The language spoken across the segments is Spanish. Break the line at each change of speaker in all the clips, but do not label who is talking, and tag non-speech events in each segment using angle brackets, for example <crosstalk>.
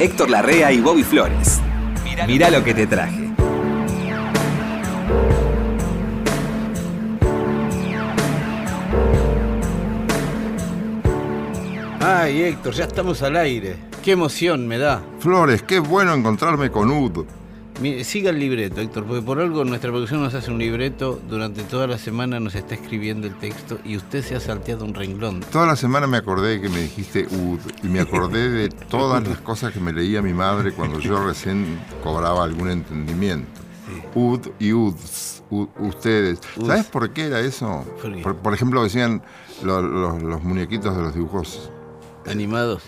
Héctor Larrea y Bobby Flores. Mirá lo que te traje.
Ay, Héctor, ya estamos al aire. Qué emoción me da.
Flores, qué bueno encontrarme con Ud.
Siga el libreto, Héctor, porque por algo nuestra producción nos hace un libreto, durante toda la semana nos está escribiendo el texto y usted se ha salteado un renglón.
Toda la semana me acordé que me dijiste Ud y me acordé de todas las cosas que me leía mi madre cuando yo recién cobraba algún entendimiento. Ud y Uds, u- ustedes.
Uds.
¿Sabes por qué era eso?
¿Por?
Por, ejemplo, decían lo- lo- los muñequitos de los dibujos,
¿Animados?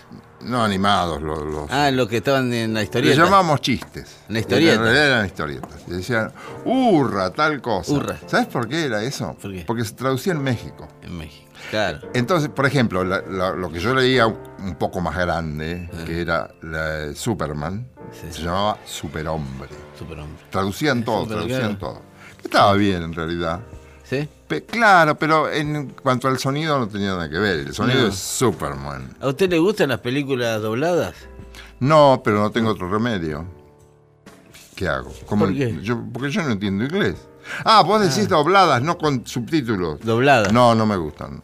No animados, los... los-
Ah, los que estaban en la
Le
historieta.
llamábamos chistes.
La historieta.
En realidad eran historietas. Y decían, hurra, tal cosa.
Hurra.
¿Sabes por qué era eso?
¿Por qué?
Porque se traducía en México.
En México. Claro.
Entonces, por ejemplo, la- la- lo que yo leía un poco más grande, que era la Superman,
Ah. Sí.
se llamaba Superhombre.
Superhombre.
Traducían todo,
Super,
traducían
claro.
todo. Que Estaba bien en realidad.
¿Sí?
Pe- claro, pero en cuanto al sonido no tenía nada que ver. El sonido
No.
es Superman.
¿A usted le gustan las películas dobladas?
No, pero no tengo otro remedio. ¿Qué hago? ¿Cómo-
¿Por qué?
Yo, porque yo no entiendo inglés. Ah, vos decís dobladas, no con subtítulos.
Dobladas.
No, no me gustan.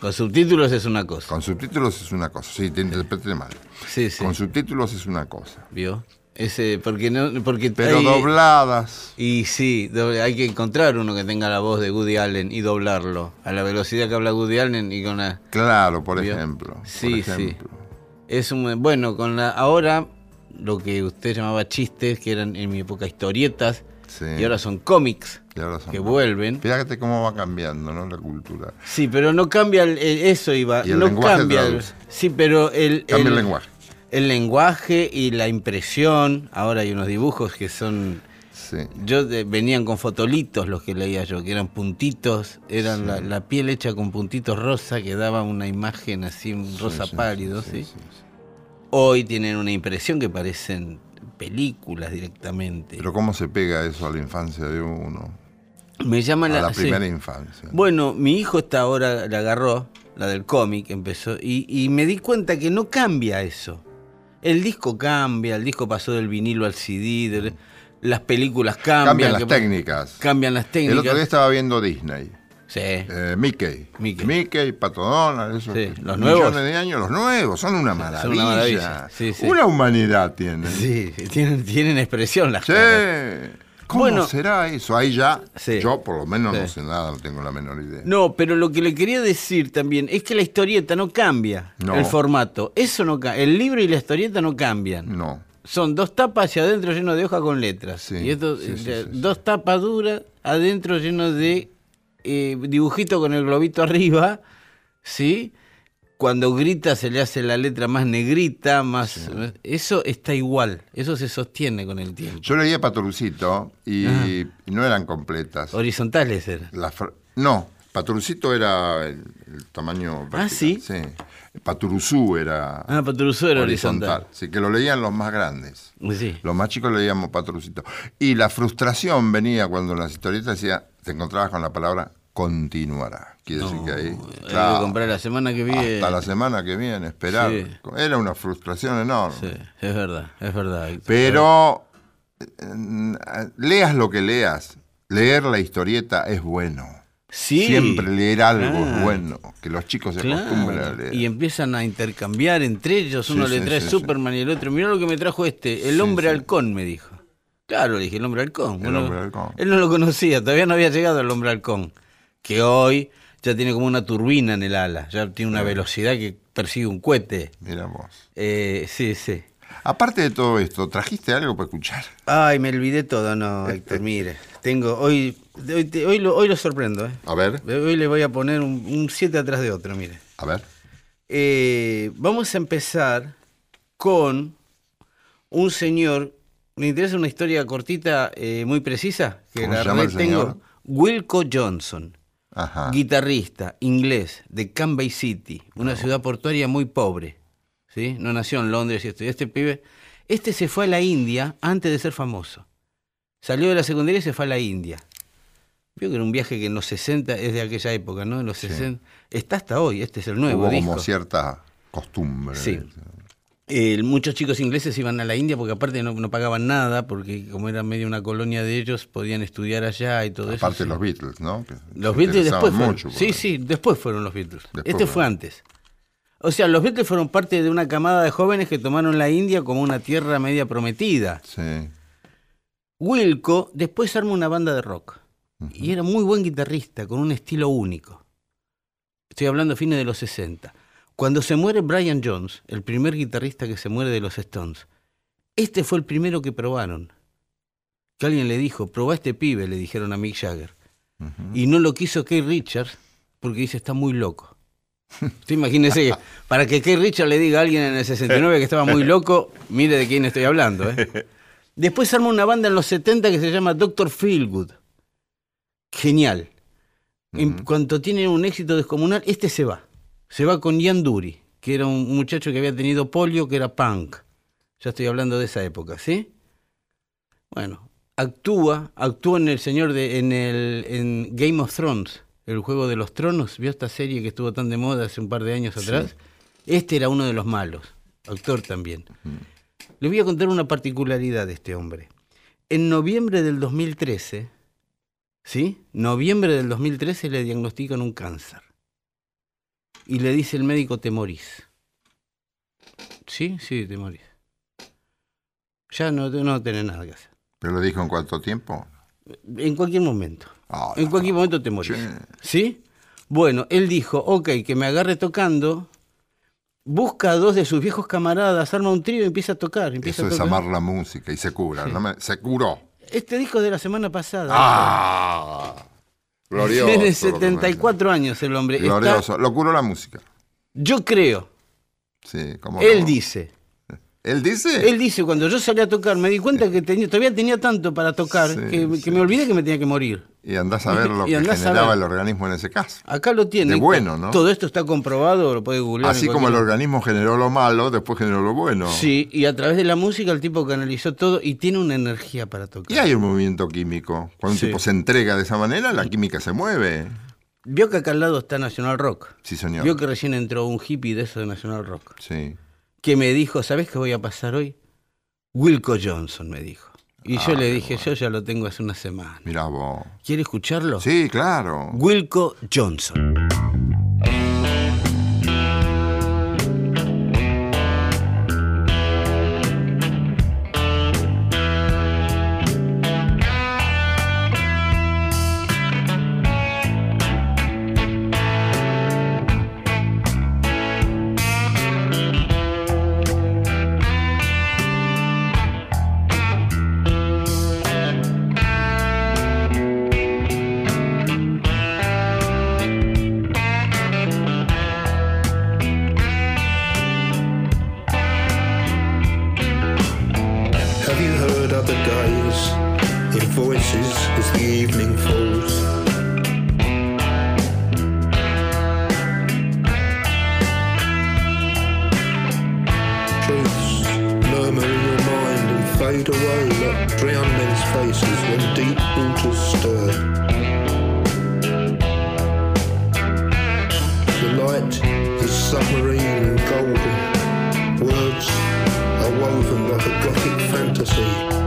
Con subtítulos es una cosa.
Con subtítulos es una cosa. Sí, te interpreté mal.
Sí, sí.
Con subtítulos es una cosa.
¿Vio? Ese, porque no, porque
Pero
hay-
dobladas.
Y sí, hay que encontrar uno que tenga la voz de Woody Allen y doblarlo a la velocidad que habla Woody Allen y con la
Claro, por
¿Vio?
ejemplo. por
Sí, sí. es un bueno con la ahora lo que usted llamaba chistes que eran en mi época historietas
Sí.
y ahora son cómics
Y ahora son-
que vuelven.
Fíjate cómo va cambiando, ¿no? La cultura.
Sí, pero no cambia el- el- eso iba,
Y el
no
lenguaje
cambia. el- sí, pero el
Cambia el lenguaje.
El lenguaje y la impresión, ahora hay unos dibujos que son
Sí.
Yo de- venían con fotolitos los que leía yo, que eran puntitos, eran la, la piel hecha con puntitos rosa que daba una imagen así, un rosa
sí,
pálido,
sí,
¿sí?
sí, sí.
Hoy tienen una impresión que parecen películas directamente.
Pero cómo se pega eso a la infancia de uno.
Me llama
A
la,
primera infancia.
Bueno, mi hijo está ahora, la agarró, la del cómic, empezó, y, y me di cuenta que no cambia eso. El disco cambia, el disco pasó del vinilo al CD, del- las películas cambian.
Cambian las
que-
técnicas.
Cambian las
El
técnicas.
otro día estaba viendo Disney.
Sí.
Eh, Mickey.
Mickey.
Mickey, Pato Donald, esos
Sí,
que-
los
millones de años, los nuevos, son una maravilla.
Son una maravilla, sí, sí.
Una humanidad tienen.
Sí, tienen, tienen expresión las
Sí. ¿Cómo
Bueno.
será eso? Ahí ya,
Sí.
yo por lo menos no sé nada, no tengo la menor idea.
No, pero lo que le quería decir también es que la historieta no cambia
No.
el formato. Eso no cambia. El libro y la historieta no cambian.
No.
Son dos tapas hacia adentro lleno de hoja con letras.
Sí,
y esto,
sí, sí,
eh,
sí.
dos tapas duras adentro lleno de eh, dibujito con el globito arriba, ¿sí? Cuando grita se le hace la letra más negrita, más... Eso está igual, eso se sostiene con el tiempo.
Yo leía Patorucito y, y no eran completas.
Horizontales eran.
No, Patorucito era el, el tamaño.
Ah, ¿sí?
Sí. Paturuzú era
Ah, Patrusú era horizontal.
Sí, que lo leían los más grandes.
Sí.
Los más chicos leíamos Patorucito. Y la frustración venía cuando en las historietas decía, te encontrabas con la palabra continuará. Quiere decir que ahí. Claro,
comprar la semana que viene.
hasta la semana que viene, esperar.
Sí.
Era una frustración enorme.
Sí, es verdad, es verdad.
Pero eh, leas lo que leas, leer la historieta es bueno.
Sí.
Siempre leer algo
Claro.
es bueno, que los chicos se
Claro.
acostumbren a leer.
Y empiezan a intercambiar entre ellos. Uno
Sí,
le trae Superman y el otro. Mirá lo que me trajo este. El hombre halcón, me dijo. Claro, le dije, el hombre halcón.
El
Bueno,
hombre halcón.
Él no lo conocía, todavía no había llegado el hombre halcón. Que hoy ya tiene como una turbina en el ala. Ya tiene una velocidad que persigue un cohete.
Mira vos.
Eh, sí, sí.
Aparte de todo esto, ¿trajiste algo para escuchar?
Ay, me olvidé todo, no, Héctor, mire. Tengo, hoy, hoy, te- hoy, lo, hoy lo sorprendo, ¿eh?
A ver,
Hoy le voy a poner un 7 atrás de otro, mire.
a ver.
Eh, vamos a empezar con un señor. ¿Me interesa una historia cortita, eh, muy precisa? Que
¿Cómo
la
se llama el
retengo.
señor?
Wilco Johnson,
Ajá.
guitarrista inglés de Cambay City, una ciudad portuaria muy pobre. ¿sí? No nació en Londres y esto. Este pibe, este se fue a la India antes de ser famoso. Salió de la secundaria y se fue a la India. Vio que era un viaje que en los 60 es de aquella época, ¿no? En los 60. Está hasta hoy, este es el nuevo
Hubo
disco.
como cierta costumbre.
Sí. Eh, muchos chicos ingleses iban a la India porque aparte no, no pagaban nada, porque como era medio una colonia de ellos, podían estudiar allá y todo eso.
Aparte los Beatles, ¿no? Que
Los Beatles después fueron.
mucho
sí,
ahí.
sí, después fueron los Beatles.
Después
este fue antes. O sea, los Beatles fueron parte de una camada de jóvenes que tomaron la India como una tierra media prometida.
Sí.
Wilco después arma una banda de rock. Y era muy buen guitarrista, con un estilo único. Estoy hablando fines de los 60. Cuando se muere Brian Jones, el primer guitarrista que se muere de los Stones, este fue el primero que probaron. Que alguien le dijo, probá este pibe, le dijeron a Mick Jagger. Y no lo quiso Keith Richards porque dice, está muy loco. <laughs> Usted imagínese que para que Keith Richards le diga a alguien en el 69 que estaba muy loco, mire de quién estoy hablando. ¿eh? <laughs> Después arma una banda en los 70 que se llama Doctor Feelgood. Genial. En cuanto tienen un éxito descomunal, este se va. Se va con Ian Dury, que era un muchacho que había tenido polio, que era punk. Ya estoy hablando de esa época, ¿sí? Bueno, actúa, actúa en el señor de, en el en Game of Thrones, el juego de los tronos. ¿Vio esta serie que estuvo tan de moda hace un par de años atrás? Este era uno de los malos, actor también. Le voy a contar una particularidad de este hombre. En noviembre del 2013, ¿sí? Noviembre del 2013 le diagnostican un cáncer. Y le dice el médico, te morís. Sí, sí, te morís. Ya no, no tenés nada que hacer.
¿Pero lo dijo en cuánto tiempo?
En cualquier momento.
Ah,
En
no.
cualquier momento te morís.
Sí.
¿Sí? Bueno, él dijo, ok, que me agarre tocando, busca a dos de sus viejos camaradas, arma un trío y empieza a tocar. Empieza
Eso
a
es amar la música y se cura. ¿no me- se curó.
Este disco es de la semana pasada.
¡Ah! Glorioso.
Tiene
lo que
74 años el hombre. Está-
Glorioso. Lo curó la música.
yo creo,
Sí, ¿cómo
él
no?
dice,
¿Él dice?
él dice, cuando yo salí a tocar, me di cuenta que tenía, todavía tenía tanto para tocar,
Sí,
que, me olvidé que me tenía que morir.
Y andás a ver lo que generaba el organismo en ese caso.
Acá lo tiene.
De bueno, ¿no?
Todo esto está comprobado, lo puede googlear.
Así como el organismo generó lo malo, después generó lo bueno.
Sí, y a través de la música el tipo canalizó todo y tiene una energía para tocar.
Y hay un movimiento químico. Cuando
Sí.
un tipo se entrega de esa manera, la química se mueve.
Vio que acá al lado está National Rock.
Sí, señor.
Vio que recién entró un hippie de eso de National Rock.
Sí.
Que me dijo, ¿sabés qué voy a pasar hoy? Wilco Johnson me dijo. Y yo le dije, yo ya lo tengo hace una semana.
Mirá vos.
¿Quiere escucharlo?
Sí, claro.
Wilco Johnson.
Fade away like drown men's faces when deep waters stir. The light is submarine and golden. Words are woven like a gothic fantasy.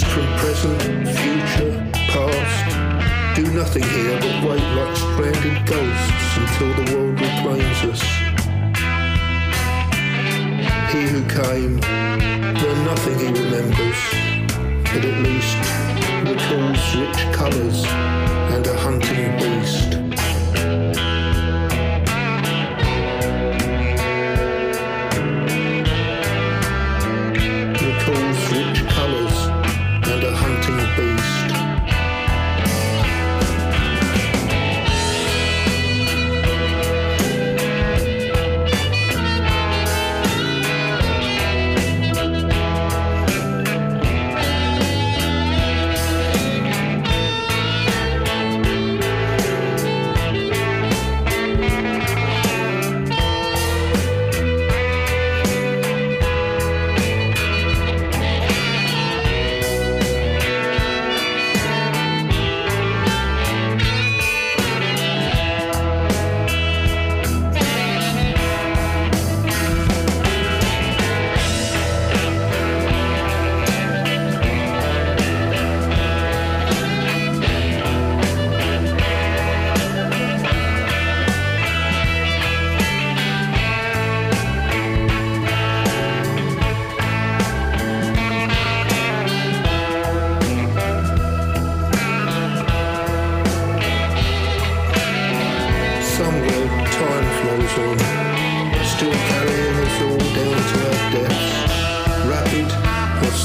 Present, future, past. Do nothing here but wait like stranded ghosts until the world reclaims us. He who came, well, nothing he remembers, but at least recalls rich colours and a hunting beast.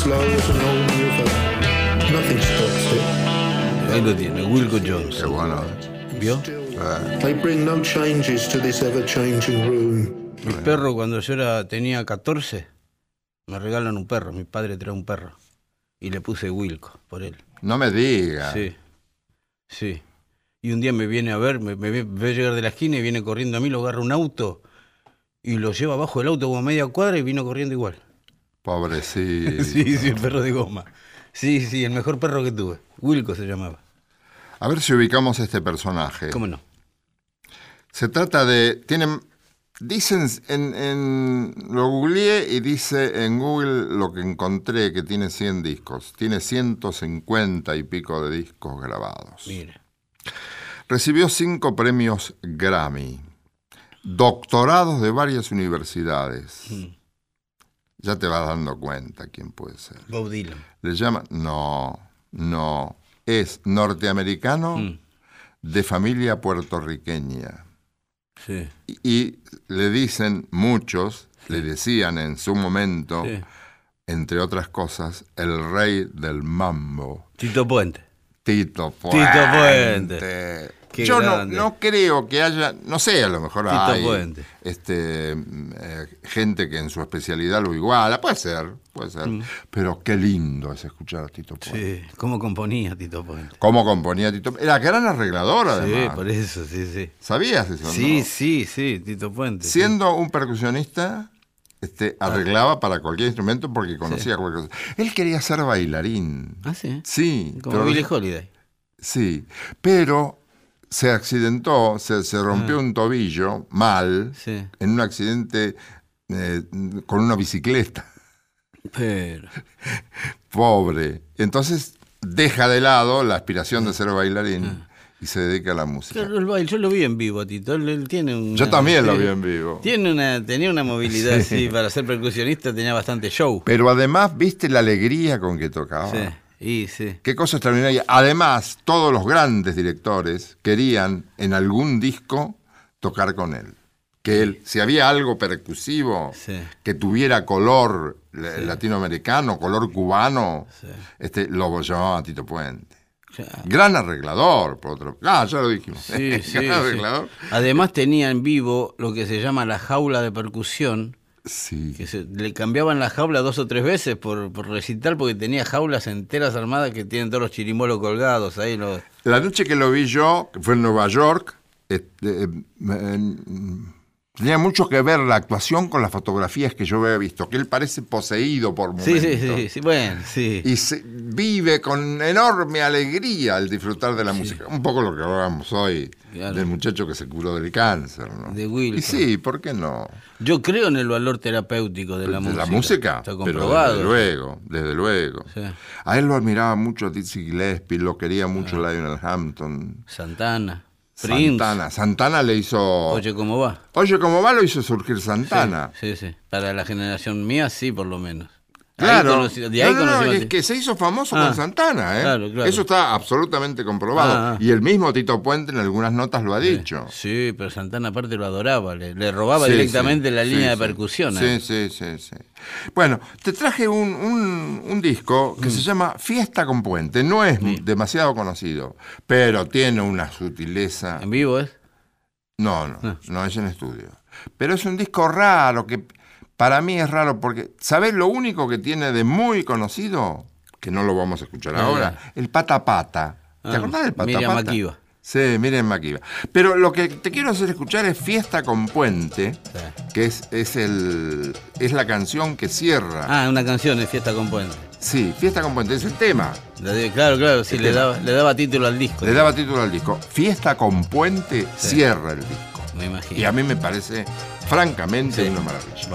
Slow as an old river, nothing stops it.
Ahí lo tiene, Wilco Jones.
Qué bueno.
¿Vio?
They bring no changes to this ever-changing room.
Mi perro, cuando yo era, tenía 14, me regalan un perro. Mi padre trae un perro. Y le puse Wilco por él.
No me diga.
Sí. Sí. Y un día me viene a ver, me, me ve, llegar de la esquina y viene corriendo a mí, lo agarra un auto y lo lleva abajo del auto como a media cuadra y vino corriendo igual.
Pobrecito. <laughs>
Sí, sí, el perro de goma. Sí, sí, el mejor perro que tuve. Wilco se llamaba.
A ver si ubicamos este personaje.
¿Cómo no?
Se trata de. Tienen. Dicen en, en- Lo googleé y dice en Google lo que encontré que tiene 100 discos. Tiene 150 y pico de discos grabados.
Mire.
Recibió cinco premios Grammy. Doctorados de varias universidades. Ya te vas dando cuenta quién puede ser.
Bob Dylan.
Le llaman. No, no. Es norteamericano
Mm.
de familia puertorriqueña.
Sí.
Y, y le dicen muchos, le decían en su momento,
sí.
entre otras cosas, el rey del mambo,
Tito Puente.
Tito Puente.
Tito Puente. Qué
Yo no, no creo que haya, no sé, a lo mejor hay
Puente.
este, mm, eh, gente que en su especialidad lo iguala, puede ser, puede ser. Pero qué lindo es escuchar a Tito Puente.
Mm. Sí. ¿Cómo componía Tito Puente?
Cómo componía Tito Era gran arreglador,
Sí,
además.
por eso, sí, sí.
¿Sabías eso?
Sí,
no?
sí, sí, Tito Puente. sí.
Siendo un percusionista, este, arreglaba para cualquier instrumento porque conocía cualquier cosa. Él quería ser bailarín.
Ah, sí.
Sí,
Como Billie Holiday.
sí, pero se accidentó, se, se rompió un tobillo mal.
Sí.
en un accidente eh, con una bicicleta.
Pero. <laughs>
Pobre. Entonces deja de lado la aspiración de ser bailarín y se dedica a la música.
Claro, el baile, yo lo vi en vivo, Tito. Él, él tiene un.
Yo también lo vi en vivo.
Tiene una, tenía una movilidad, <laughs> sí. para ser percusionista tenía bastante show.
Pero además, ¿viste la alegría con que tocaba?
Sí, y sí.
Qué cosa extraordinaria. Además, todos los grandes directores querían en algún disco tocar con él. Que él, si había algo percusivo,
Sí.
que tuviera color eh, latinoamericano, color cubano, este, lo llamaban Tito Puente. Gran arreglador, por otro. Ah, ya lo dijimos.
Sí, <laughs>
Gran arreglador.
Además tenía en vivo lo que se llama la jaula de percusión,
Sí.
que se- le cambiaban la jaula dos o tres veces por, por recital porque tenía jaulas enteras armadas que tienen todos los chirimolos colgados ahí. Los,
La noche que lo vi yo, que fue en Nueva York, este, eh, en- Tenía mucho que ver la actuación con las fotografías que yo había visto, que él parece poseído por momentos.
Sí, sí, sí, sí, bueno, sí.
Y se- vive con enorme alegría al disfrutar de la música. Un poco lo que hablábamos hoy
Claro.
del muchacho que se curó del cáncer, ¿no?
De Wilson.
Y sí, ¿por qué no?
Yo creo en el valor terapéutico de la
de
música.
la música,
Está
pero
comprobado.
desde luego, desde luego.
Sí.
A él lo admiraba mucho Dizzy Gillespie, lo quería mucho Lionel Hampton.
Santana, Prince.
Santana. Santana le hizo...
Oye, ¿cómo va?
Oye, ¿cómo va? Lo hizo surgir Santana.
Sí, sí. Para la generación mía, sí, por lo menos. Ahí
Claro.
conocí- de ahí
No, no, no,
conocimos-
es que se hizo famoso
Ah,
con Santana, ¿eh?
claro, claro.
Eso está absolutamente comprobado.
Ah, ah.
Y el mismo Tito Puente en algunas notas lo ha dicho.
Sí, pero Santana aparte lo adoraba, le, le robaba
Sí,
directamente
sí,
la línea de percusión.
Sí,
¿eh?
sí, sí, sí. Bueno, te traje un, un- un disco que
Mm.
se llama Fiesta con Puente. No es demasiado conocido, pero tiene una sutileza.
En vivo es.
No, no, no es en estudio. Pero es un disco raro que para mí es raro porque, ¿sabés lo único que tiene de muy conocido? Que no lo vamos a escuchar
Ah,
ahora. El Pata Pata. ¿Te
Ah,
acordás del Pata
Miriam
Pata?
Makeba.
Sí, Miriam Makiba. Pero lo que te quiero hacer escuchar es Fiesta con Puente,
Sí.
que es, es, el, es la canción que cierra.
Ah, una canción de Fiesta con Puente.
Sí, Fiesta con Puente es el tema.
Claro, claro, sí, le daba, le daba título al disco.
Le daba título al disco. Fiesta con Puente
Sí.
cierra el disco.
Me imagino.
Y a mí me parece, francamente,
Sí.
una maravilla.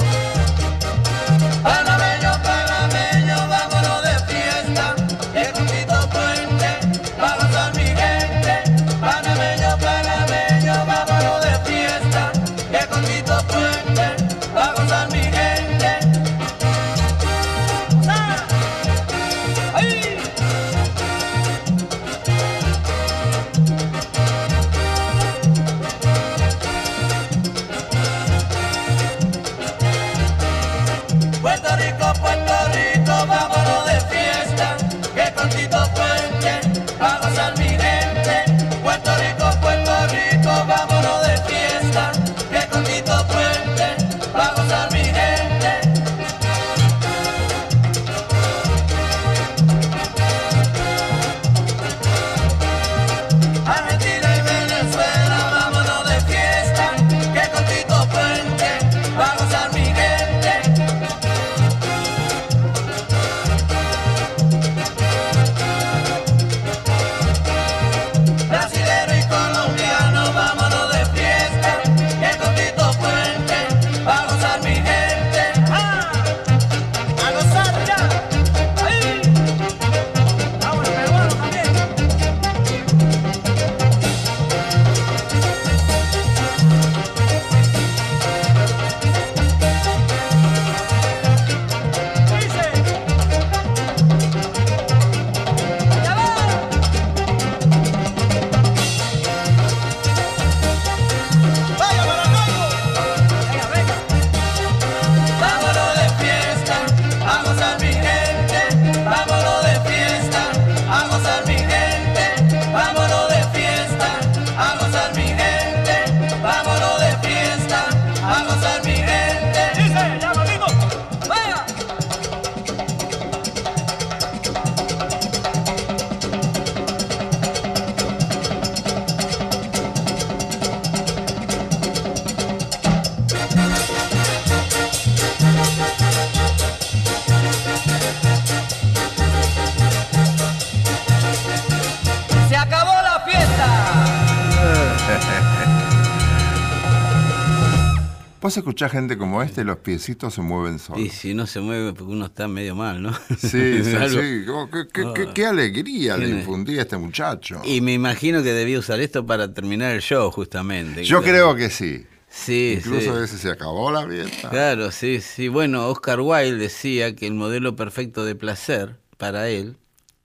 Vos escuchás gente como este y los piecitos se mueven solos.
Y si no se mueve porque uno está medio mal, ¿no?
Sí, <laughs> sí, qué, qué- qué- qué alegría le infundía a este muchacho.
Y me imagino que debía usar esto para terminar el show, justamente.
Yo creo que sí.
Sí,
Incluso
sí.
a veces se acabó la fiesta.
Claro, sí, sí. Bueno, Oscar Wilde decía que el modelo perfecto de placer para él,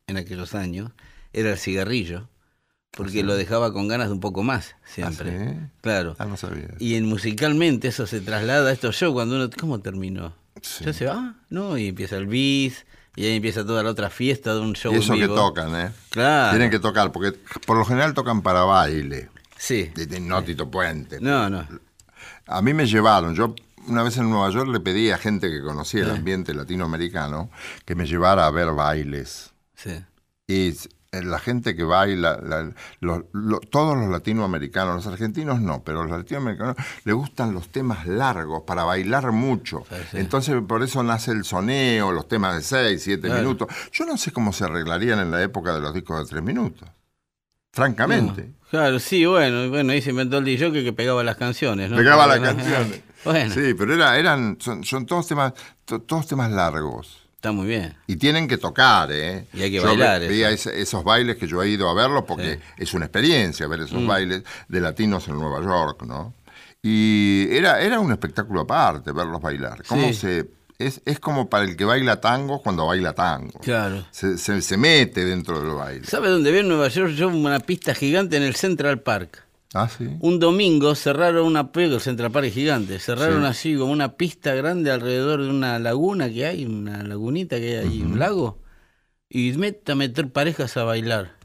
en aquellos años, era el cigarrillo, porque lo dejaba con ganas de un poco más, siempre.
¿Ah, sí?
Claro.
Ah, no sabía.
Y en musicalmente eso se traslada a estos shows cuando uno, ¿cómo terminó?
Sí.
Ya se va, ¿no? Y empieza el bis, y ahí empieza toda la otra fiesta de un show
Y eso
en
que tocan, ¿eh?
Claro.
Tienen que tocar, porque por lo general tocan para baile.
Sí.
De, de no Tito Puente.
No, no.
A mí me llevaron, yo una vez en Nueva York le pedí a gente que conocía
Eh.
el ambiente latinoamericano que me llevara a ver bailes.
Sí.
Y eh, la gente que baila, la- todos los latinoamericanos, los argentinos no, pero los latinoamericanos les gustan los temas largos para bailar mucho.
sí.
Entonces por eso nace el soneo, los temas de 6, 7
Claro.
minutos. Yo no sé cómo se arreglarían en la época de los discos de 3 minutos. Francamente.
No, Claro, sí, bueno, bueno, ahí se inventó el DJ que pegaba las canciones, ¿no?
Pegaba las canciones.
Bueno,
Sí, pero era, eran, son, son todos temas, to- todos temas largos.
Está muy bien.
Y tienen que tocar, ¿eh?
Y hay que
yo
bailar,
ve- veía ese- esos bailes que yo he ido a verlos porque
Sí.
es una experiencia ver esos
Mm.
bailes de latinos en Nueva York, ¿no? Y era, era un espectáculo aparte verlos bailar. ¿Cómo
Sí.
se, es, es como para el que baila tango cuando baila tango.
Claro.
Se, se- se mete dentro del baile.
¿Sabe dónde vi en Nueva York? Yo una pista gigante en el Central Park.
Ah, sí.
Un domingo cerraron una pega, el Central Park gigante, cerraron
Sí.
así como una pista grande alrededor de una laguna que hay, una lagunita que hay ahí, un lago, y mete a meter parejas a bailar.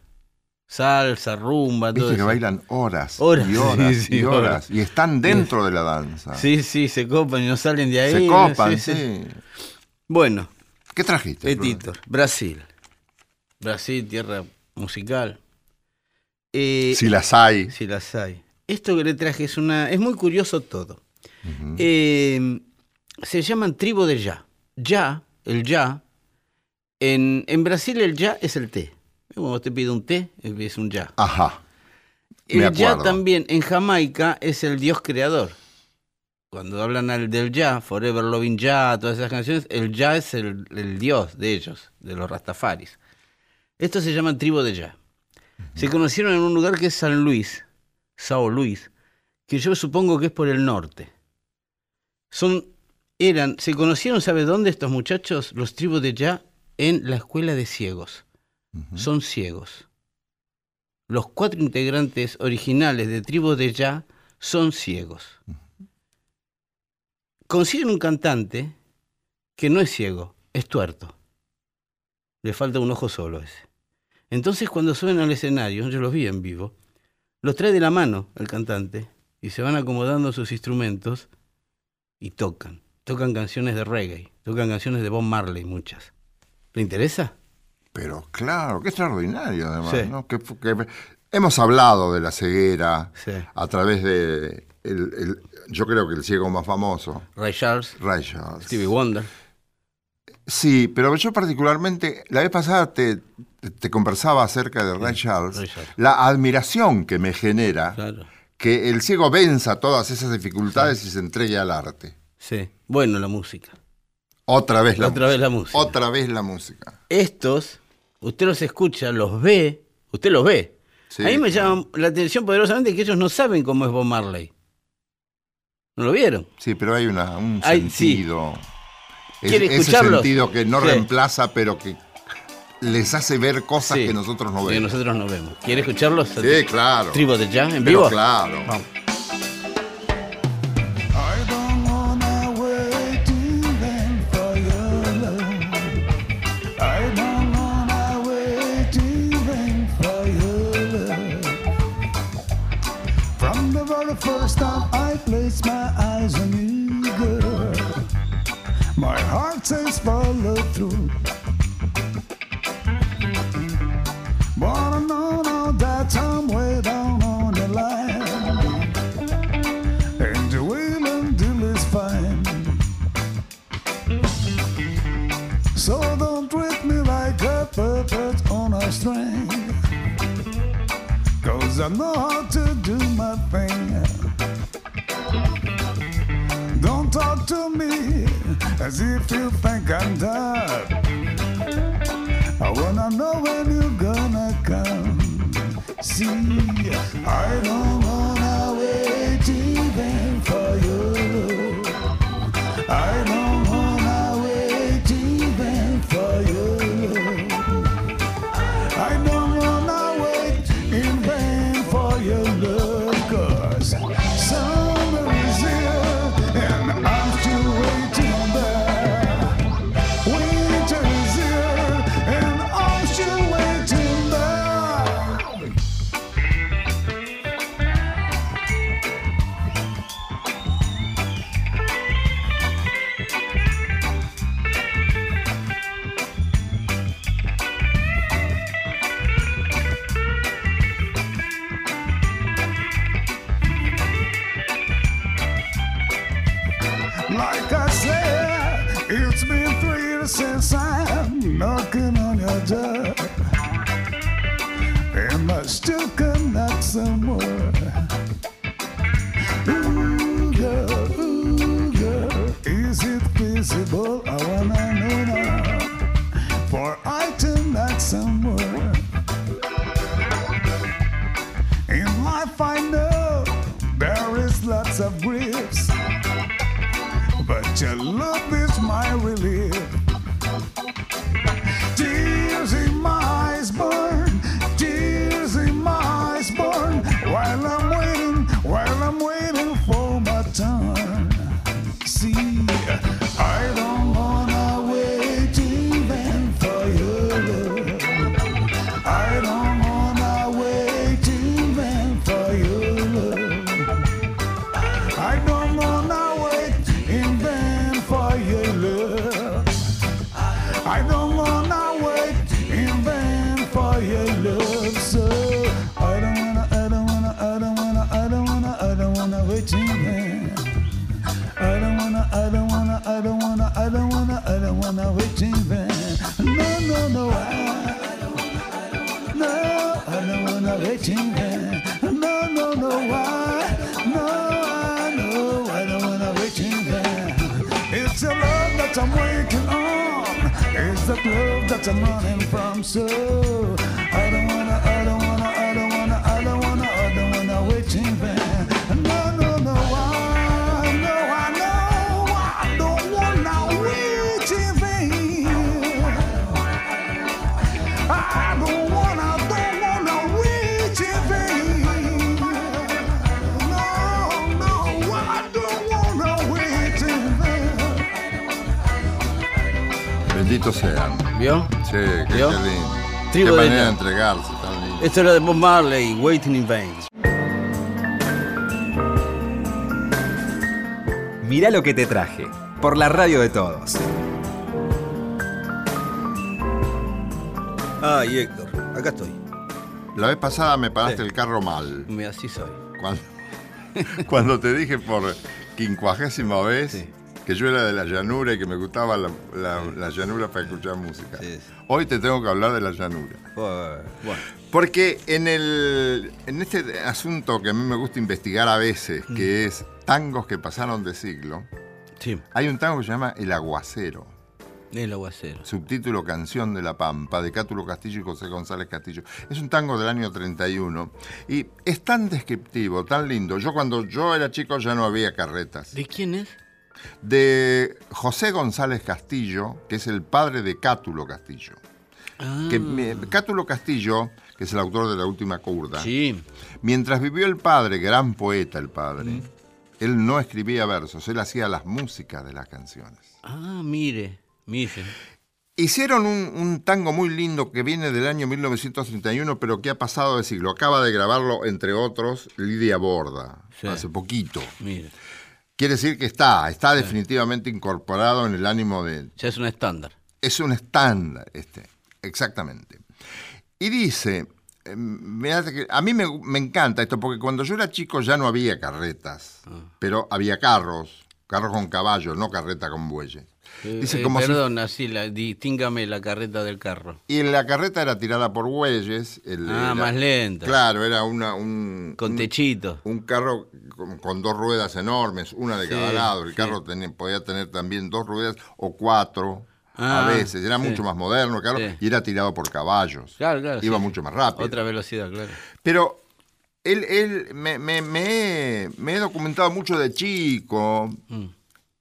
Salsa, rumba, todo
Viste que bailan horas,
Horas,
y <laughs> horas
sí,
y horas.
horas.
Y están dentro de la danza.
Sí, sí, se copan y no salen de ahí.
se
¿no?
copan,
Sí. Bueno,
¿Qué trajiste? Flor?
Editor, Brasil. Brasil, tierra musical. Eh,
Si las hay.
Si las hay. Esto que le traje es una. es muy curioso todo. Eh, se llaman tribu de ya. Ya, el ya. En, en Brasil el ya es el té. Cuando te pide un té, es un ya.
Ajá. Me
El ya también en Jamaica es el dios creador. Cuando hablan del ya, Forever Loving Ya, todas esas canciones, el ya es el, el dios de ellos, de los rastafaris. Estos se llaman tribu de ya. Se conocieron en un lugar que es San Luis, Sao Luis, que yo supongo que es por el norte. Son, eran, se conocieron, ¿sabe dónde estos muchachos? Los tribus de ya en la escuela de ciegos. Son ciegos. Los cuatro integrantes originales de Tribu de Ya son ciegos. Consiguen un cantante que no es ciego, es tuerto. Le falta un ojo solo ese. Entonces cuando suben al escenario, yo los vi en vivo, los trae de la mano el cantante y se van acomodando sus instrumentos y tocan. Tocan canciones de reggae, tocan canciones de Bob Marley, muchas. ¿Le interesa?
Pero claro, qué extraordinario además,
Sí.
¿no? Que, fu- que- hemos hablado de la ceguera
Sí.
a través de, el- el- yo creo que el ciego más famoso,
Ray Charles,
Ray Charles.
Stevie Wonder.
Sí, pero yo particularmente, la vez pasada te, conversaba acerca de Ray Charles,
Ray Charles.
la admiración que me genera
Claro.
que el ciego venza todas esas dificultades y se entregue al arte.
Sí. Bueno, la música.
Otra vez la
Otra vez la música.
Otra vez la música.
Estos, usted los escucha, los ve, usted los ve.
Sí,
a mí me
claro.
llama la atención poderosamente que ellos no saben cómo es Bob Marley. ¿No lo vieron?
Sí, pero hay una, un
Ay, sí.
Sentido. Es-
¿Quiere
ese sentido que no
Sí.
reemplaza, pero que les hace ver cosas
Sí.
que nosotros no
Que
vemos.
nosotros no vemos. ¿Quiere escucharlos?
Sí, claro.
Tribu de Ya en
Pero
vivo.
claro.
Vamos.
Follow through. But I know now that I'm way down on the line. And the will and deal is fine. So don't treat me like a puppet on a string. Cause I know how to do my thing. Don't talk to me as if you think I'm done. I wanna know when you're gonna come. See, I don't
Esto era de Bob Marley, Waiting in Vain.
Mirá lo que te traje. Por la radio de todos.
Ay, Héctor, acá estoy.
La vez pasada me paraste
Sí.
el carro mal.
Me- Así soy.
Cuando, <laughs> cuando te dije por quincuagésima vez
Sí.
Que yo era de la llanura y que me gustaba la, la- la llanura para escuchar música.
Sí, sí.
Hoy te tengo que hablar de la llanura.
Bueno,
Porque en, el, en este asunto que a mí me gusta investigar a veces,
Mm.
que es tangos que pasaron de siglo,
sí,
hay un tango que se llama El Aguacero.
el aguacero.
subtítulo Canción de la Pampa, de Cátulo Castillo y José González Castillo. Es un tango del año 31 y es tan descriptivo, tan lindo. Yo cuando yo era chico ya no había carretas.
¿De quién es?
De José González Castillo, que es el padre de Cátulo Castillo.
Ah,
Que, Cátulo Castillo, que es el autor de La Última Curda,
sí.
mientras vivió el padre, gran poeta el padre, él no escribía versos, él hacía las músicas de las canciones.
Ah, mire, mire.
Hicieron un, un tango muy lindo que viene del año 1931, pero que ha pasado de siglo. Acaba de grabarlo, entre otros, Lidia Borda,
Sí.
hace poquito.
Mire,
Quiere decir que está, está definitivamente incorporado en el ánimo de...
ya es un estándar.
Es un estándar, este, exactamente. Y dice, eh, a mí me, me encanta esto, porque cuando yo era chico ya no había carretas,
Ah.
pero había carros, carros con caballos, no carreta con bueyes. Dice
Eh,
como si
perdón, así, la, distíngame la carreta del carro.
Y la carreta era tirada por bueyes. el-
Ah,
era-
más lenta.
Claro, era una, un,
Con
un-
techito.
un carro con, con dos ruedas enormes, una de
Sí,
cada lado. El
sí.
carro podía tener también dos ruedas o cuatro
Ah,
a veces. Era
sí.
mucho más moderno el carro
Sí.
y era tirado por caballos.
Claro, claro.
Iba mucho más rápido.
Otra velocidad, claro.
Pero él, él me, me- me he documentado mucho de chico
Mm.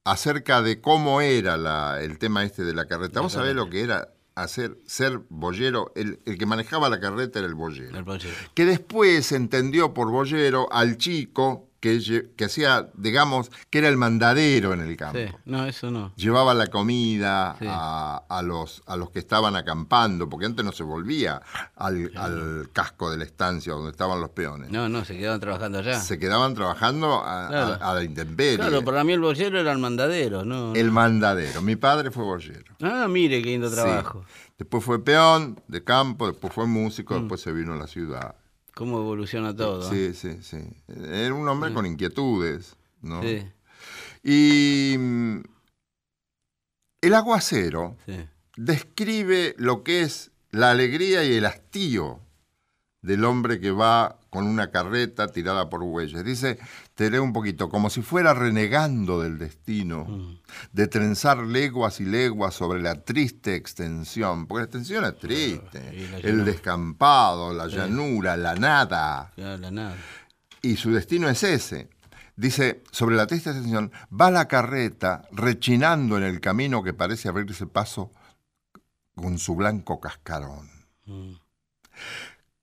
Acerca de cómo era la- el tema este de la carreta. ¿Vos sabés lo que era hacer, ser boyero? El, el que manejaba la carreta era el boyero.
El boyero.
Que después entendió por boyero al chico que, hacía, digamos, que era el mandadero en el campo.
Sí, no, eso no.
Llevaba la comida
Sí.
a, a los, a los que estaban acampando, porque antes no se volvía al, al casco de la estancia donde estaban los peones.
No, no, se quedaban trabajando allá.
Se quedaban trabajando a, a-
Claro.
a la intemperie.
Claro, para mí el boyero era el mandadero, ¿no?
El mandadero. Mi padre fue boyero.
Ah, mire qué lindo trabajo.
Después fue peón de campo, después fue músico,
Mm.
después se vino a la ciudad.
Cómo evoluciona todo. ¿eh?
Sí, sí, sí. Era un hombre con inquietudes, ¿no?
Sí.
Y mm, El aguacero
Sí.
describe lo que es la alegría y el hastío del hombre que va con una carreta tirada por bueyes. Dice, te leo un poquito, como si fuera renegando del destino, de trenzar leguas y leguas sobre la triste extensión, porque la extensión es triste, el descampado, la llanura, la nada,
la nada.
y su destino es ese. Dice, sobre la triste extensión, va la carreta rechinando en el camino que parece abrirse paso con su blanco cascarón.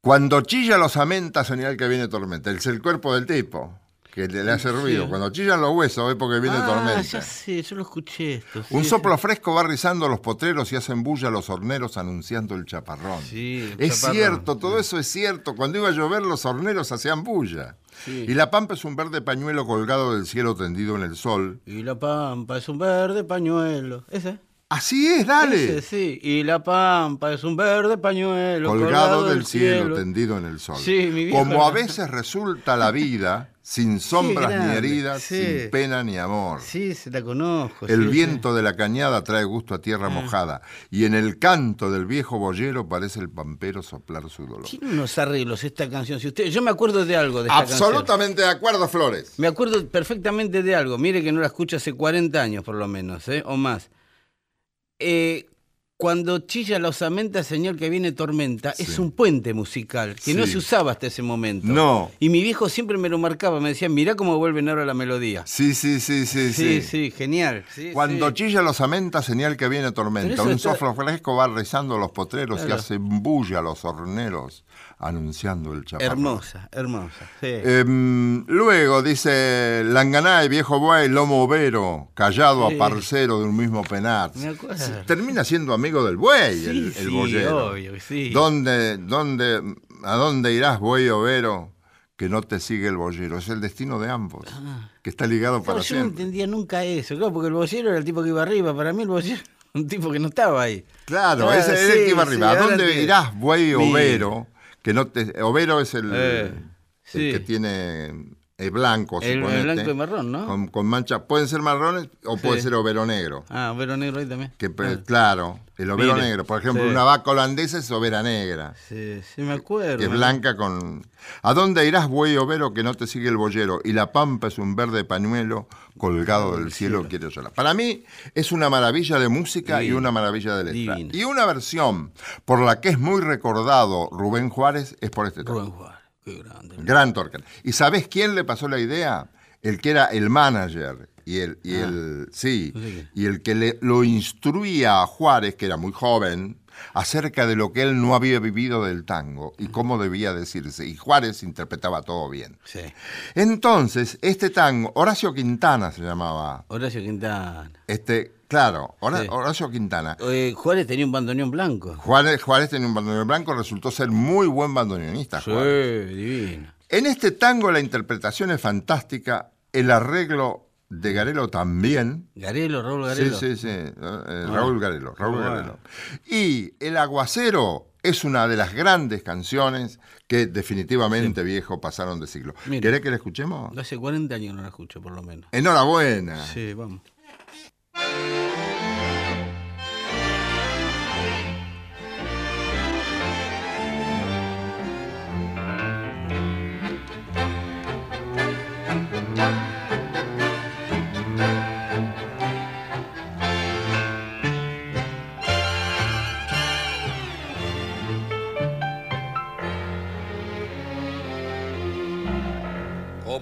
Cuando chilla los amenta, señal que viene tormenta. Es el cuerpo del tipo que le, hace ruido. Cuando chillan los huesos es porque viene
ah,
tormenta.
ya sé, yo lo escuché esto.
Un
sí,
soplo fresco va rizando los potreros y hacen bulla los horneros anunciando el chaparrón.
Sí, el
es
chaparrón.
cierto, todo eso es cierto. Cuando iba a llover los horneros hacían bulla.
Sí.
Y la pampa es un verde pañuelo colgado del cielo tendido en el sol.
Y la pampa es un verde pañuelo. Ese.
Así es, dale.
Ese, sí. Y la pampa es un verde pañuelo.
colgado del cielo, tendido en el sol.
Sí, mi viejo
Como a veces resulta la vida, <laughs> sin sombras ni heridas,
sí.
sin pena ni amor.
Sí, se la conozco.
El
Ah.
viento de la cañada trae gusto a tierra mojada, y en el canto del viejo boyero parece el pampero soplar su dolor.
Tiene unos arreglos esta canción. Si usted, yo me acuerdo de algo de esta canción.
Absolutamente de acuerdo, Flores.
Me acuerdo perfectamente de algo. Mire que no la escucho hace 40 años por lo menos, ¿eh? o más. Eh, cuando chilla la osamenta, señor que viene tormenta, es un puente musical que no se usaba hasta ese momento.
No.
Y mi viejo siempre me lo marcaba, me decía, mirá cómo vuelven ahora la melodía.
Sí, sí, sí, sí,
Sí,
sí.
sí, genial.
Cuando chilla los amenta, señal que viene tormenta. Un
está-
soplo fresco va rezando los potreros y hace bulla los horneros, anunciando el chaparrón.
Hermosa, hermosa. sí.
Em, luego dice Langaná y viejo buey, lomo overo, callado
Sí.
a parcero de un mismo penar. Sí, Termina siendo amigo del buey,
Sí,
el, el
sí,
boyero.
obvio, sí.
¿Dónde, dónde, ¿A dónde irás, buey overo? Que no te sigue el boyero. Es el destino de ambos, que está ligado para
Ah. yo no
siempre.
entendía nunca eso, claro, porque el bollero era el tipo que iba arriba. Para mí el bollero era un tipo que no estaba ahí.
Claro,
Ah,
ese es el
sí,
que iba
sí,
arriba. ¿A dónde irás, buey overo? Que no te, overo es el,
Eh,
el
sí.
que tiene el blanco,
El- blanco y marrón, ¿no?
Con, con manchas, pueden ser marrones o puede ser overo negro.
Ah, Vero Negro ahí también.
Que, pe-
Ah,
Claro, el overo
Mire,
negro. Por ejemplo,
sí.
una vaca holandesa es overa negra.
sí, sí, me acuerdo.
Que es blanca con... ¿A dónde irás, buey overo, que no te sigue el boyero? Y la pampa es un verde pañuelo colgado del cielo, quiero llorar. Para mí es una maravilla de música y una maravilla de letra.
Divino.
Y una versión por la que es muy recordado Rubén Juárez es por este tema.
Rubén Juárez, qué grande.
Gran. ¿Y sabés quién le pasó la idea? El que era el manager y el, y el sí, y el que le, lo instruía a Juárez, que era muy joven, acerca de lo que él no había vivido del tango y cómo debía decirse. Y Juárez interpretaba todo bien.
Sí.
Entonces, este tango, Horacio Quintana se llamaba.
Horacio Quintana.
Este, claro,
Sí.
Horacio Quintana.
Eh, Juárez tenía un bandoneón blanco.
Juárez, Juárez tenía un bandoneón blanco, resultó ser muy buen bandoneonista.
Sí,
Juárez.
divino.
En este tango la interpretación es fantástica, el arreglo de Garelo también.
Garelo, Raúl
Sí,
Garelo.
sí, sí, eh, Raúl Garelo, Raúl
Bueno.
Garelo. Y El Aguacero es una de las grandes canciones que definitivamente, viejo, pasaron de siglo.
Mire.
¿Querés que la escuchemos?
Hace 40 años no la escucho, por lo menos.
Enhorabuena.
Sí, vamos.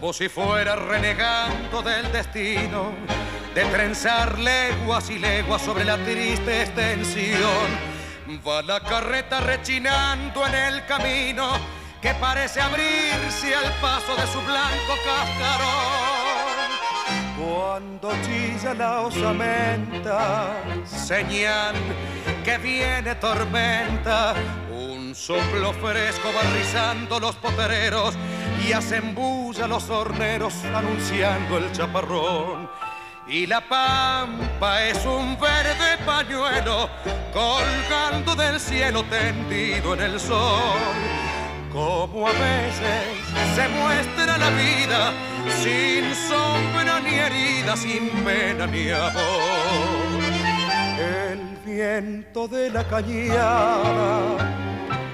Como si fuera renegando del destino, de trenzar leguas y leguas sobre la triste extensión. Va la carreta rechinando en el camino que parece abrirse al paso de su blanco cascarón. Cuando chilla la osamenta, señal que viene tormenta, un soplo fresco va rizando los potreros y hacen los horneros anunciando el chaparrón. Y la pampa es un verde pañuelo colgando del cielo tendido en el sol. Como a veces se muestra la vida sin sombra ni herida, sin pena ni amor. viento de la cañada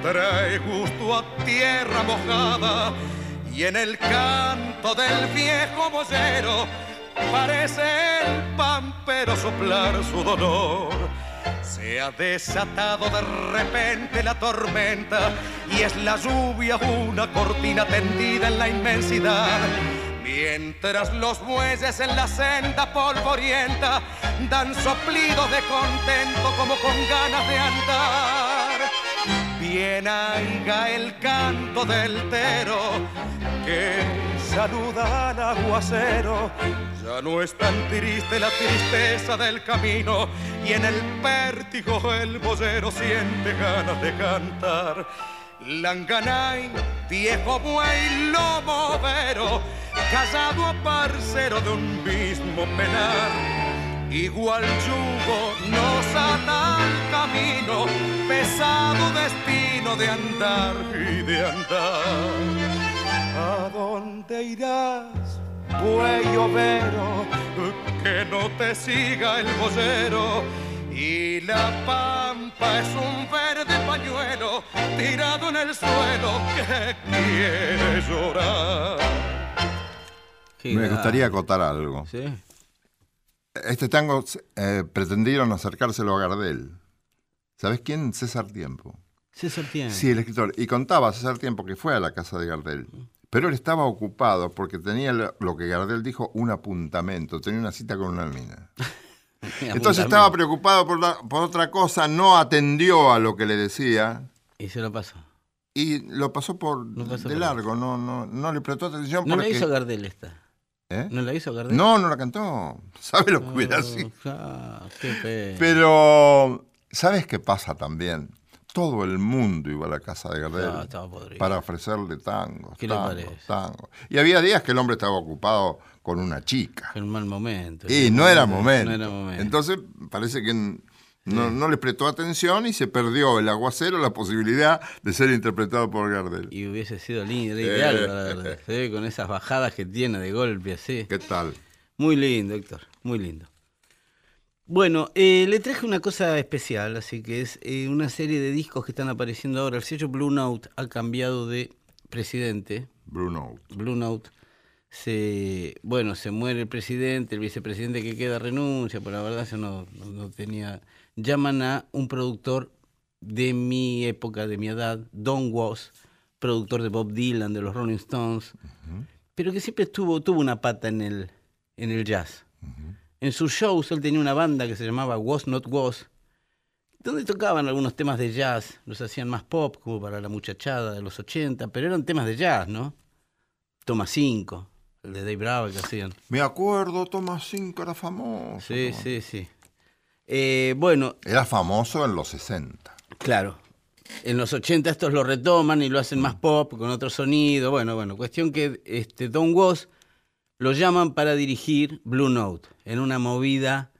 trae gusto a tierra mojada y en el canto del viejo boyero parece el pampero soplar su dolor. Se ha desatado de repente la tormenta y es la lluvia una cortina tendida en la inmensidad. Mientras los bueyes en la senda polvorienta dan soplidos de contento como con ganas de andar. Bien aiga el canto del tero que saluda al aguacero. Ya no es tan triste la tristeza del camino y en el vértigo el boyero siente ganas de cantar. Langanay, viejo buey, lomo vero, casado a parcero de un mismo penar. Igual yugo nos ata al camino, pesado destino de andar y de andar. ¿A dónde irás, buey overo? Que no te siga el boyero. Y la pampa es un verde pañuelo tirado en el suelo que quiere llorar.
Me gustaría acotar algo.
¿Sí?
Este tango eh, pretendieron acercárselo a Gardel. ¿Sabes quién? César Tiempo.
César Tiempo.
Sí, el escritor. Y contaba a César Tiempo que fue a la casa de Gardel. Pero él estaba ocupado porque tenía lo que Gardel dijo, un apuntamento. Tenía una cita con una mina. <laughs> Entonces estaba preocupado por, la- por otra cosa, no atendió a lo que le decía
Y se lo pasó.
y lo pasó por
pasó
de
por
largo, no, no, no le prestó atención
No
porque...
hizo Gardel esta.
¿Eh?
¿No la hizo Gardel?
No, no la cantó. <laughs> ¿Sabe lo que hubiera
Oh,
sido?
ah, qué.
Pero, ¿sabes qué pasa también? Todo el mundo iba a la casa de Gardel
Ah,
para ofrecerle tangos,
¿Qué le
tangos,
parece?
tangos. Y había días que el hombre estaba ocupado con una chica.
Fue un mal momento.
Y no era momento.
No era momento.
Entonces, parece que no, no le prestó atención y se perdió el aguacero la posibilidad de ser interpretado por Gardel.
Y hubiese sido lindo, ideal
Eh.
para Gardel. Se ve con esas bajadas que tiene de golpe así.
¿Qué tal?
Muy lindo, Héctor, muy lindo. Bueno, eh, le traje una cosa especial, así que es eh, una serie de discos que están apareciendo ahora. El sello Blue Note ha cambiado de presidente.
Bruno.
Blue Note se, bueno, se muere el presidente, el vicepresidente que queda renuncia, pero la verdad yo no, no, no tenía. Llaman a un productor de mi época, de mi edad, Don Was, productor de Bob Dylan, de los Rolling Stones, pero que siempre tuvo, tuvo una pata en el, en el jazz. En sus shows él tenía una banda que se llamaba Was Not Was, donde tocaban algunos temas de jazz, los hacían más pop, como para la muchachada de los 80, pero eran temas de jazz, ¿no? Toma 5, el de Dave Bravo que hacían.
Me acuerdo, Tomás Cinco era famoso.
Sí, sí, sí. Eh, bueno,
Era famoso en los 60.
claro. En los 80 estos lo retoman y lo hacen más pop, con otro sonido. Bueno, bueno, cuestión que este, Don Was lo llaman para dirigir Blue Note en una movida,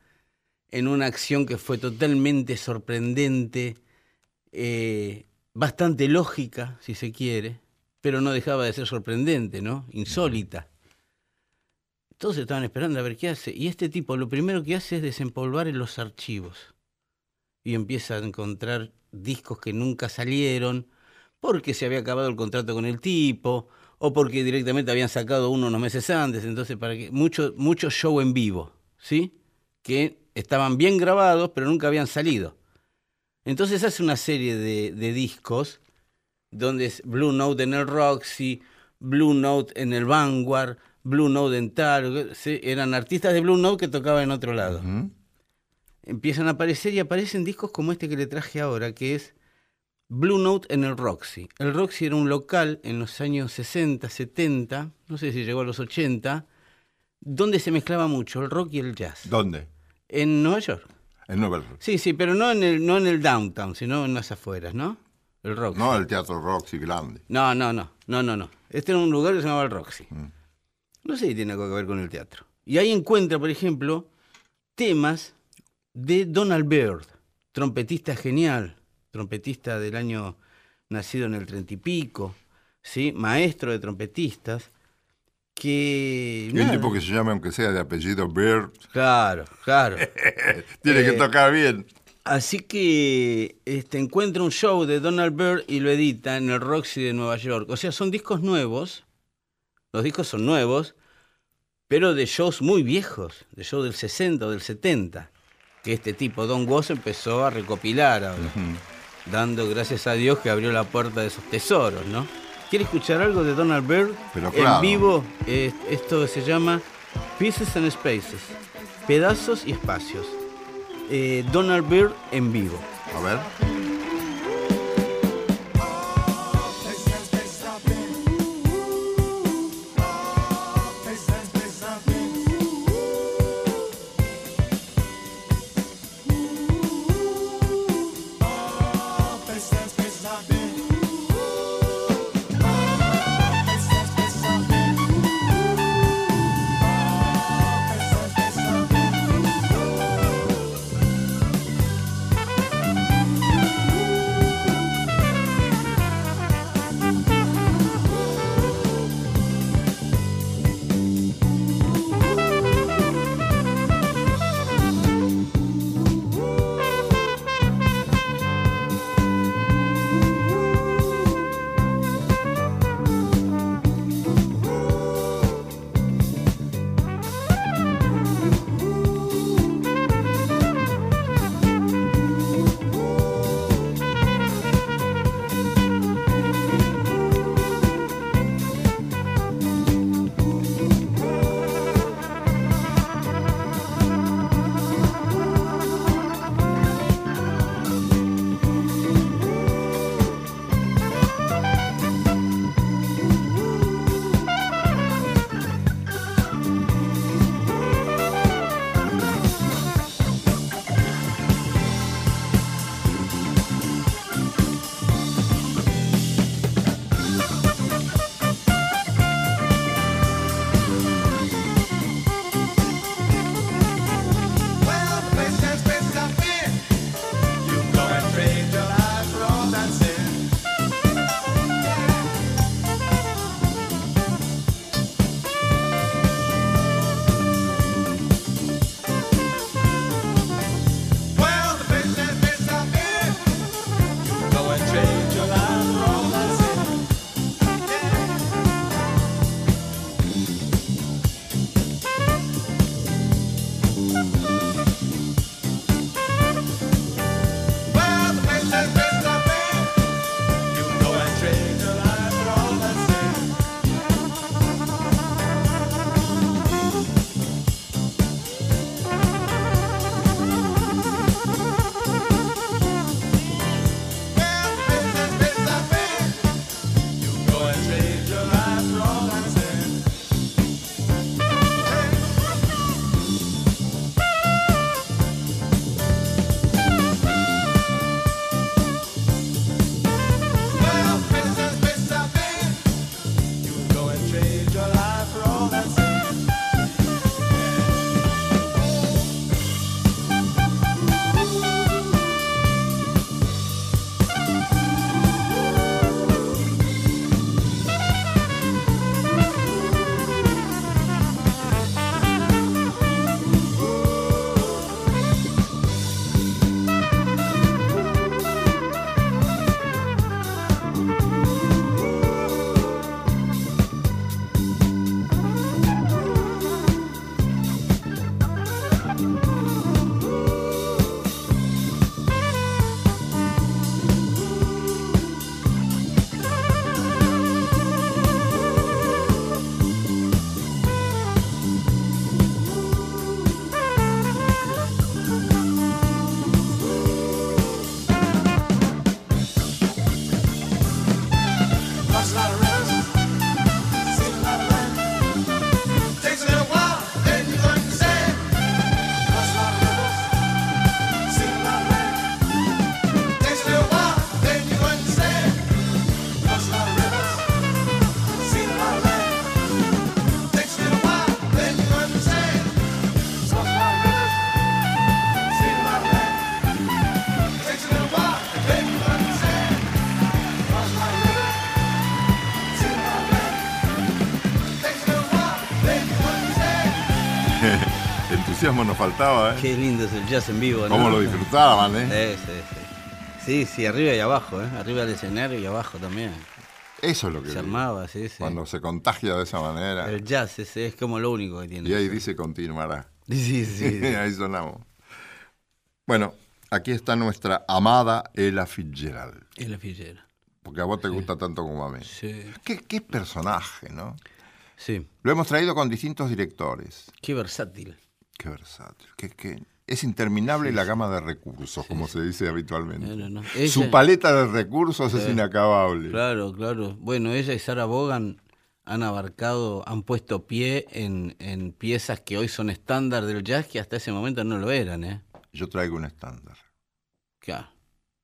en una acción que fue totalmente sorprendente, eh, bastante lógica, si se quiere, pero no dejaba de ser sorprendente, ¿no? Insólita. Todos estaban esperando a ver qué hace. Y este tipo lo primero que hace es desempolvar en los archivos. Y empieza a encontrar discos que nunca salieron, porque se había acabado el contrato con el tipo, o porque directamente habían sacado uno unos meses antes. Entonces, para que mucho, mucho show en vivo, ¿sí? Que estaban bien grabados, pero nunca habían salido. Entonces hace una serie de, de discos donde es Blue Note en el Roxy, Blue Note en el Vanguard, Blue Note en tal, ¿sí? eran artistas de Blue Note que tocaban en otro lado.
¿Mm?
Empiezan a aparecer y aparecen discos como este que le traje ahora, que es Blue Note en el Roxy. El Roxy era un local en los años 60, 70, no sé si llegó a los 80, donde se mezclaba mucho el rock y el jazz.
¿Dónde?
En Nueva York.
En Nueva York.
Sí, sí, pero no en el, no en el downtown, sino en las afueras, ¿no? El Roxy.
No el Teatro Roxy grande.
No, no, no, no, no, no. Este era un lugar que se llamaba el Roxy. No sé si tiene algo que ver con el teatro. Y ahí encuentra, por ejemplo, temas de Donald Byrd, trompetista genial, trompetista del año nacido en el treinta y pico, ¿sí? maestro de trompetistas, que...
Y un tipo que se llame, aunque sea de apellido Bird,
Claro, claro. <laughs>
tiene
Eh,
que tocar bien.
Así que este, encuentra un show de Donald Byrd y lo edita en el Roxy de Nueva York. O sea, son discos nuevos, los discos son nuevos, pero de shows muy viejos, de shows del 60 o del 70, que este tipo, Don Was, empezó a recopilar ahora, dando gracias a Dios que abrió la puerta de esos tesoros, ¿no? ¿Quiere escuchar algo de Donald Byrd
Pero
en vivo? Eh, esto se llama Pieces and Spaces, pedazos y espacios. Eh, Donald Byrd en vivo.
A ver.
Entusiasmo nos faltaba, ¿eh?
Qué lindo es el jazz en vivo, ¿no?
Cómo lo disfrutaban, ¿eh?
Sí, sí, sí. Sí, sí, arriba y abajo, ¿eh? Arriba del escenario y abajo también.
Eso es lo que
Se armaba, sí, sí.
Cuando se contagia de esa manera.
El jazz ese es como lo único que tiene.
Y ahí dice continuará. <laughs>
Sí, sí, sí. <laughs>
ahí sonamos. Bueno, aquí está nuestra amada Ella Fitzgerald.
Es la fillera.
Porque a vos te gusta tanto como a mí.
Sí.
¿Qué, qué personaje, ¿no?
Sí.
Lo hemos traído con distintos directores.
Qué versátil.
Qué versátil. Qué, qué- Es interminable la gama de recursos, como se dice habitualmente.
Claro, ¿no?
Su paleta de recursos es inacabable.
Claro, claro. Bueno, ella y Sarah Vaughan han abarcado, han puesto pie en, en piezas que hoy son estándar del jazz que hasta ese momento no lo eran, ¿eh?
Yo traigo un estándar.
Claro.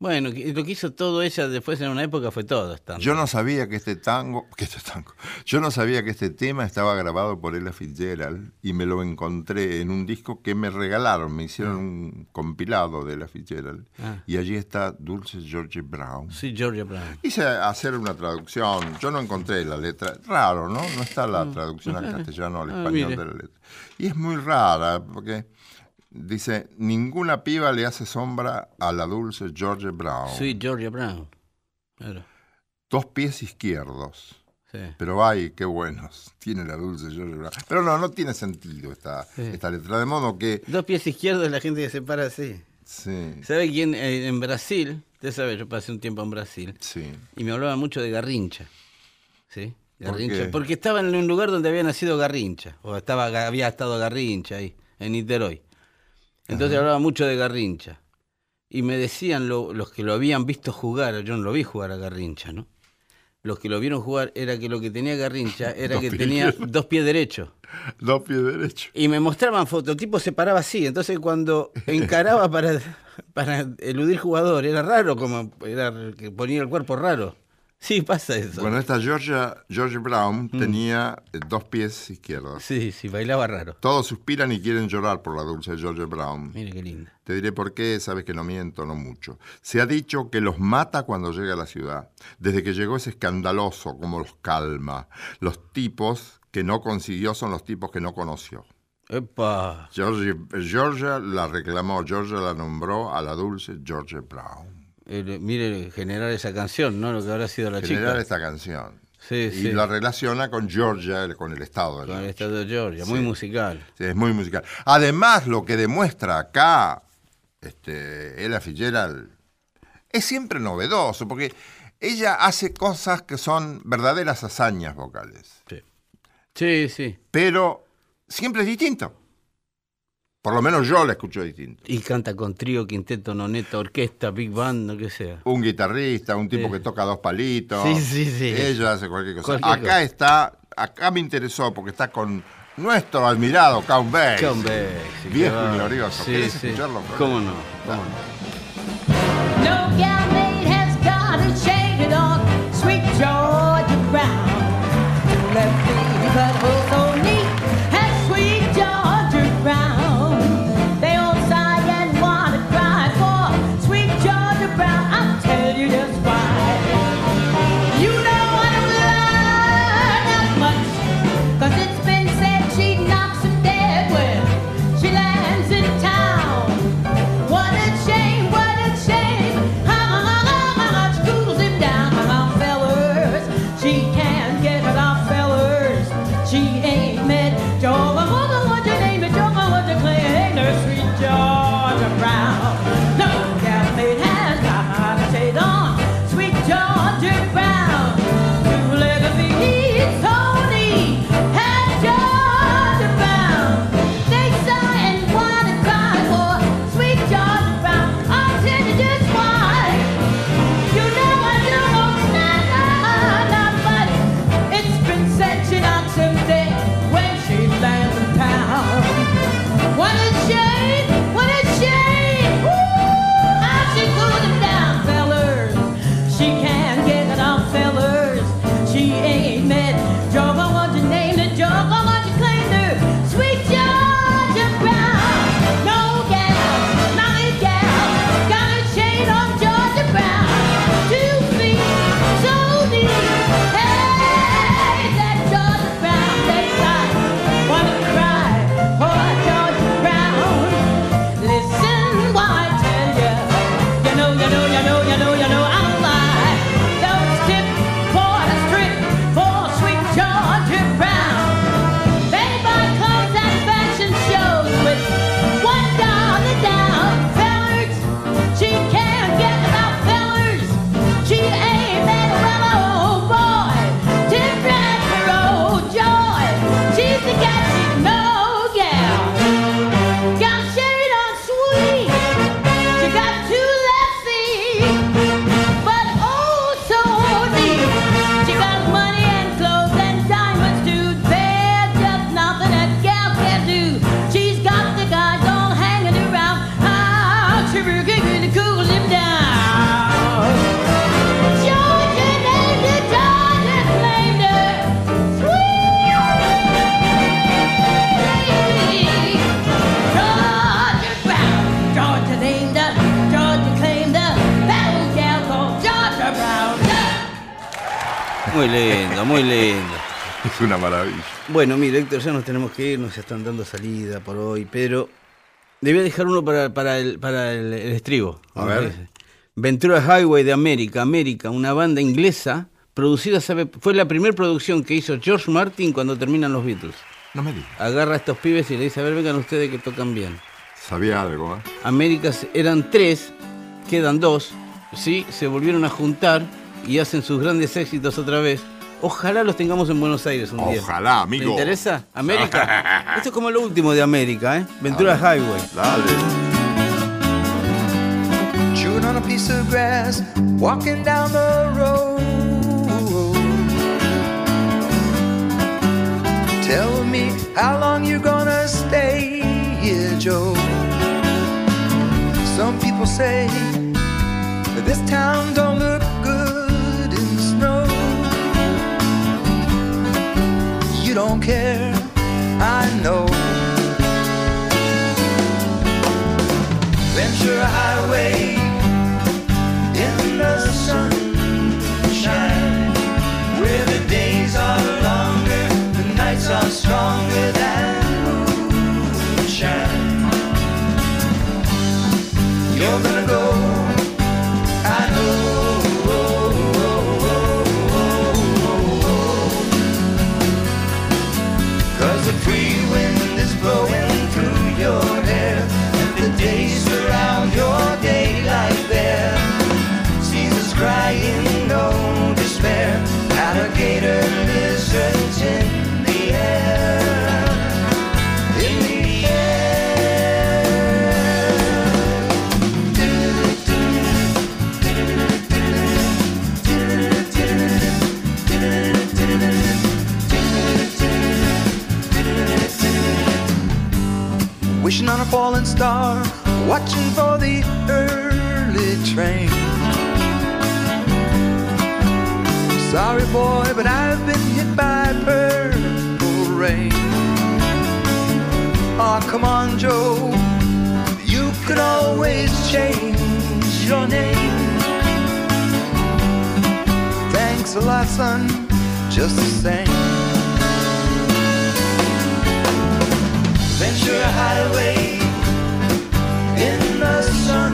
Bueno, lo que hizo todo ella después en una época fue todo.
Yo no sabía que este tango, que este tango, yo no sabía que este tema estaba grabado por Ella Fitzgerald y me lo encontré en un disco que me regalaron, me hicieron un compilado de Ella Fitzgerald
Ah.
y allí está Dulce George Brown.
Sí, Georgia Brown.
Hice hacer una traducción, yo no encontré la letra, raro, ¿no? No está la traducción al <laughs> castellano, al
Ah,
español
mire.
de la letra. Y es muy rara, porque dice, ninguna piba le hace sombra a la dulce George Brown.
Sí, Georgia Brown. Claro.
Dos pies izquierdos.
Sí.
Pero ay, qué buenos. Tiene la dulce George Brown. Pero no, no tiene sentido esta,
Sí.
esta letra. De modo que,
Dos pies izquierdos la gente que se para así.
sí,
¿Sabe quién? Eh, en Brasil, usted sabe, yo pasé un tiempo en Brasil
sí.
y me hablaban mucho de Garrincha. ¿Sí?
¿Por
Garrincha.
qué?
Porque estaba en un lugar donde había nacido Garrincha, o estaba, había estado Garrincha ahí, en Niterói. Entonces hablaba mucho de Garrincha. Y me decían lo- los que lo habían visto jugar, yo no lo vi jugar a Garrincha, ¿no? Los que lo vieron jugar era que lo que tenía Garrincha <laughs> era que
pies
tenía dos pies derechos. <laughs>
Dos pies derechos.
Y me mostraban fotos, el tipo se paraba así, entonces cuando encaraba para, <laughs> para eludir jugador, era raro, como era que ponía el cuerpo raro. Sí, pasa eso.
Bueno, esta Georgia, George Brown tenía eh, dos pies izquierdos.
sí, sí, bailaba raro.
Todos suspiran y quieren llorar por la dulce George Brown.
Mire qué linda.
Te diré por qué, sabes que no miento, no mucho. Se ha dicho que los mata cuando llega a la ciudad. Desde que llegó es escandaloso como los calma. Los tipos que no consiguió son los tipos que no conoció.
Epa.
Georgia, Georgia la reclamó, Georgia la nombró a la dulce George Brown.
Eh, mire, generar esa canción, ¿no? Lo que habrá sido la
Generar
chica.
esta canción.
Sí,
y
sí.
la relaciona con Georgia, con el estado de
Con el
Georgia.
estado de Georgia, muy
Sí.
musical.
Sí, es muy musical. Además, lo que demuestra acá este, Ella Fitzgerald es siempre novedoso, porque ella hace cosas que son verdaderas hazañas vocales,
Sí. Sí, sí.
pero siempre es distinto. Por lo menos yo la escucho distinto.
Y canta con trío, quinteto, noneta, orquesta, big band, lo que sea.
Un guitarrista, un tipo
Sí.
que toca dos palitos.
Sí, sí, sí.
Ella hace cualquier cosa.
Cualquier
acá
cosa.
está, acá me interesó porque está con nuestro admirado Count Basie.
Count Basie, qué
Viejo y glorioso.
Sí,
¿Querés
sí.
escucharlo?
¿Cómo no? ¿Cómo no?
No galmaid has got a shaded on sweet Georgia Brown.
Bueno, mire, Héctor, ya nos tenemos que ir, nos están dando salida por hoy, pero le voy a dejar uno para, para el, para el, el estribo.
A ver.
parece. Ventura Highway de América, América, una banda inglesa producida, ¿sabe? Fue la primera producción que hizo George Martin cuando terminan los Beatles.
No me digas.
Agarra a estos pibes y le dice, a ver, vengan ustedes que tocan bien.
Sabía algo, ¿eh?
Américas eran tres, quedan dos, ¿sí? Se volvieron a juntar y hacen sus grandes éxitos otra vez. Ojalá los tengamos en Buenos Aires un día.
Ojalá, amigo.
¿Te interesa? América. <laughs> Esto es como lo último de América, ¿eh? Ventura Highway.
Dale.
chewing on a piece of grass, walking down the road. Tell me how long you gonna stay here, Joe. Some people say that this town don't look don't care, I know. Ventura Highway in the sunshine, where the days are longer, the nights are stronger than moonshine. You're gonna go, watching for the early train. Sorry, boy, but I've been hit by purple rain. Oh, come on, Joe. You could always change your name. Thanks a lot, son, just the same. Ventura Highway in the sunshine,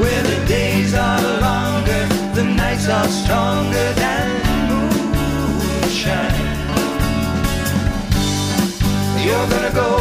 where the days are longer, the nights are stronger than moonshine. You're gonna go